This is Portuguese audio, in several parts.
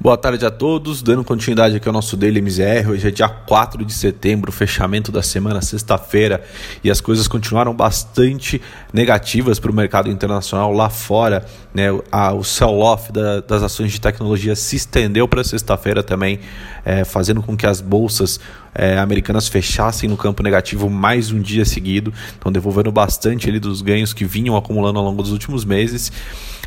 Boa tarde a todos, dando continuidade aqui ao nosso Daily MZR. Hoje é dia 4 de setembro, fechamento da semana, sexta-feira, e as coisas continuaram bastante negativas para o mercado internacional lá fora. Né? O sell-off da, das ações de tecnologia se estendeu para sexta-feira também, é, fazendo com que as bolsas é, americanas fechassem no campo negativo mais um dia seguido, então devolvendo bastante ali dos ganhos que vinham acumulando ao longo dos últimos meses.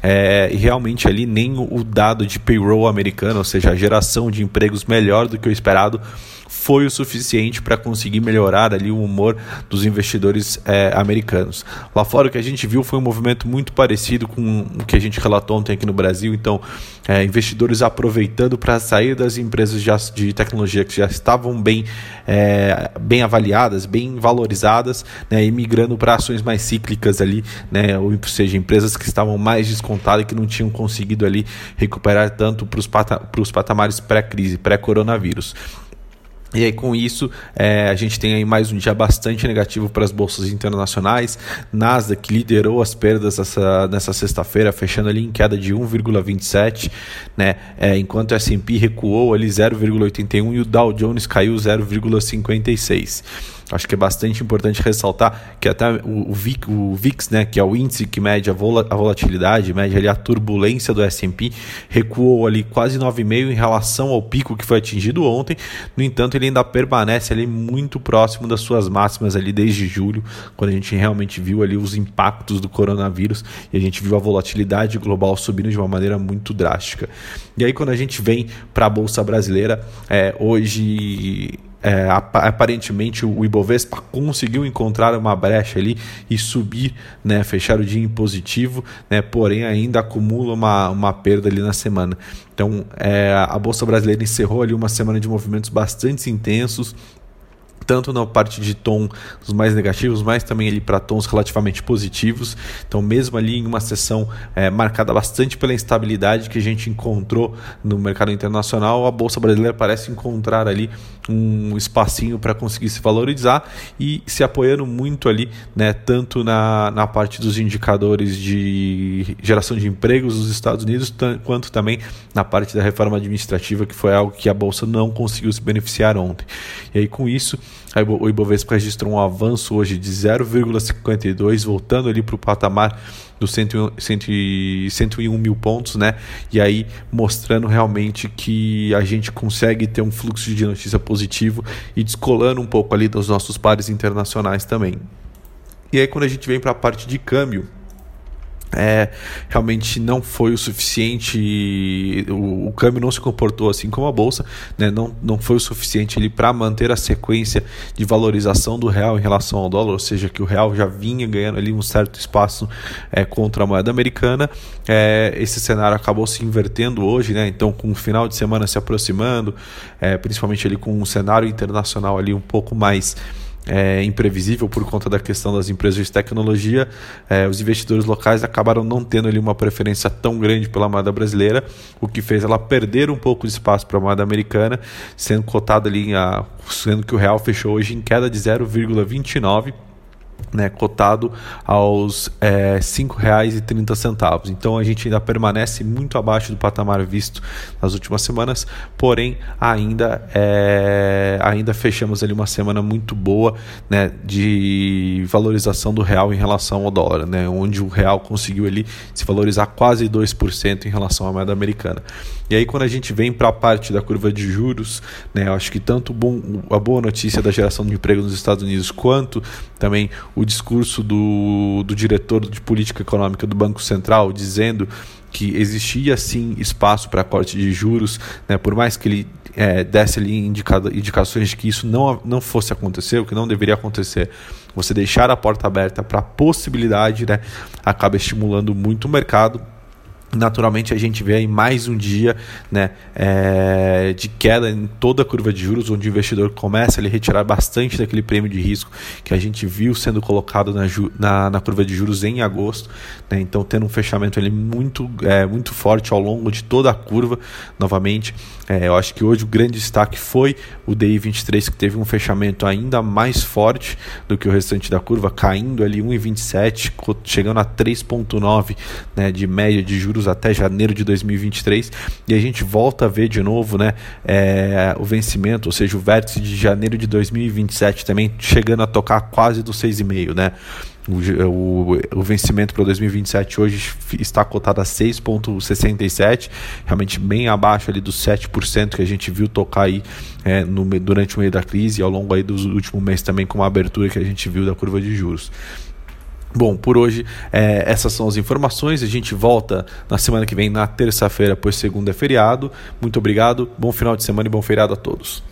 É, e realmente ali nem o dado de payroll americano, ou seja, a geração de empregos melhor do que o esperado, foi o suficiente para conseguir melhorar ali o humor dos investidores é, americanos. Lá fora o que a gente viu foi um movimento muito parecido com o que a gente relatou ontem aqui no Brasil. Então, é, investidores aproveitando para sair das empresas de, de, tecnologia que já estavam bem, é, bem avaliadas, bem valorizadas, né, e migrando para ações mais cíclicas ali, né, ou seja, empresas que estavam mais descontadas e que não tinham conseguido ali recuperar tanto para os pata patamares pré-crise, pré-coronavírus. E aí, com isso, é, a gente tem aí mais um dia bastante negativo para as bolsas internacionais. Nasdaq liderou as perdas essa, nessa sexta-feira, fechando ali em queda de 1,27, né? É, enquanto o S&P recuou ali 0,81 e o Dow Jones caiu 0,56. Acho que é bastante importante ressaltar que até o, VIX, o VIX, né, que é o índice que mede a, volatilidade, mede ali a turbulência do S&P, recuou ali quase 9,5 em relação ao pico que foi atingido ontem. No entanto, ele ainda permanece ali muito próximo das suas máximas ali desde julho, quando a gente realmente viu ali os impactos do coronavírus e a gente viu a volatilidade global subindo de uma maneira muito drástica. E aí quando a gente vem para a bolsa brasileira, é, hoje é, aparentemente o Ibovespa conseguiu encontrar uma brecha ali e subir, né, fechar o dia em positivo, né, porém ainda acumula uma, uma perda ali na semana. Então é, a Bolsa Brasileira encerrou ali uma semana de movimentos bastante intensos, tanto na parte de tom dos mais negativos, mas também ali para tons relativamente positivos. Então, mesmo ali em uma sessão é, marcada bastante pela instabilidade que a gente encontrou no mercado internacional, a Bolsa Brasileira parece encontrar ali um espacinho para conseguir se valorizar e se apoiando muito ali, né, tanto na, na parte dos indicadores de geração de empregos dos Estados Unidos, quanto também na parte da reforma administrativa, que foi algo que a Bolsa não conseguiu se beneficiar ontem. E aí, com isso, o Ibovespa registrou um avanço hoje de 0,52, voltando ali para o patamar dos 101, 101 mil pontos, né? E aí mostrando realmente que a gente consegue ter um fluxo de notícia positivo e descolando um pouco ali dos nossos pares internacionais também. E aí quando a gente vem para a parte de câmbio, é, realmente não foi o suficiente, o, o, câmbio não se comportou assim como a bolsa, né? não, não foi o suficiente para manter a sequência de valorização do real em relação ao dólar, ou seja, que o real já vinha ganhando ali um certo espaço é, contra a moeda americana. É, esse cenário acabou se invertendo hoje, né? então com o final de semana se aproximando, é, principalmente ali com um cenário internacional ali um pouco mais é, imprevisível por conta da questão das empresas de tecnologia, é, os investidores locais acabaram não tendo ali uma preferência tão grande pela moeda brasileira, o que fez ela perder um pouco de espaço para a moeda americana, sendo cotada ali, a, sendo que o real fechou hoje em queda de 0,29 né, cotado aos é, R$ 5,30. Então a gente ainda permanece muito abaixo do patamar visto nas últimas semanas, porém ainda é, ainda fechamos ali uma semana muito boa né, de valorização do real em relação ao dólar, né, onde o real conseguiu ali se valorizar quase 2% em relação à moeda americana. E aí quando a gente vem para a parte da curva de juros, né, eu acho que tanto bom, a boa notícia da geração de emprego nos Estados Unidos quanto também o discurso do, do diretor de política econômica do Banco Central dizendo que existia sim espaço para corte de juros, né, por mais que ele é, desse ali indicado, indicações de que isso não, não fosse acontecer, o que não deveria acontecer, você deixar a porta aberta para a possibilidade, né, acaba estimulando muito o mercado Naturalmente a gente vê aí mais um dia né, é, de queda em toda a curva de juros, onde o investidor começa a retirar bastante daquele prêmio de risco que a gente viu sendo colocado na, na, na curva de juros em agosto. Né, então tendo um fechamento ali muito, é, muito forte ao longo de toda a curva novamente. É, eu acho que hoje o grande destaque foi o DI 23 que teve um fechamento ainda mais forte do que o restante da curva, caindo ali 1,27, chegando a 3,9 né, de média de juros juros até janeiro de 2023 e a gente volta a ver de novo né, é, o vencimento, ou seja, o vértice de janeiro de 2027 também chegando a tocar quase dos 6,5, né? O, o, o, vencimento para 2027 hoje está cotado a 6,67, realmente bem abaixo ali dos 7% que a gente viu tocar aí é, no, durante o meio da crise e ao longo aí dos últimos meses também com a abertura que a gente viu da curva de juros. Bom, por hoje é, essas são as informações. A gente volta na semana que vem, na terça-feira, pois segunda é feriado. Muito obrigado, bom final de semana e bom feriado a todos.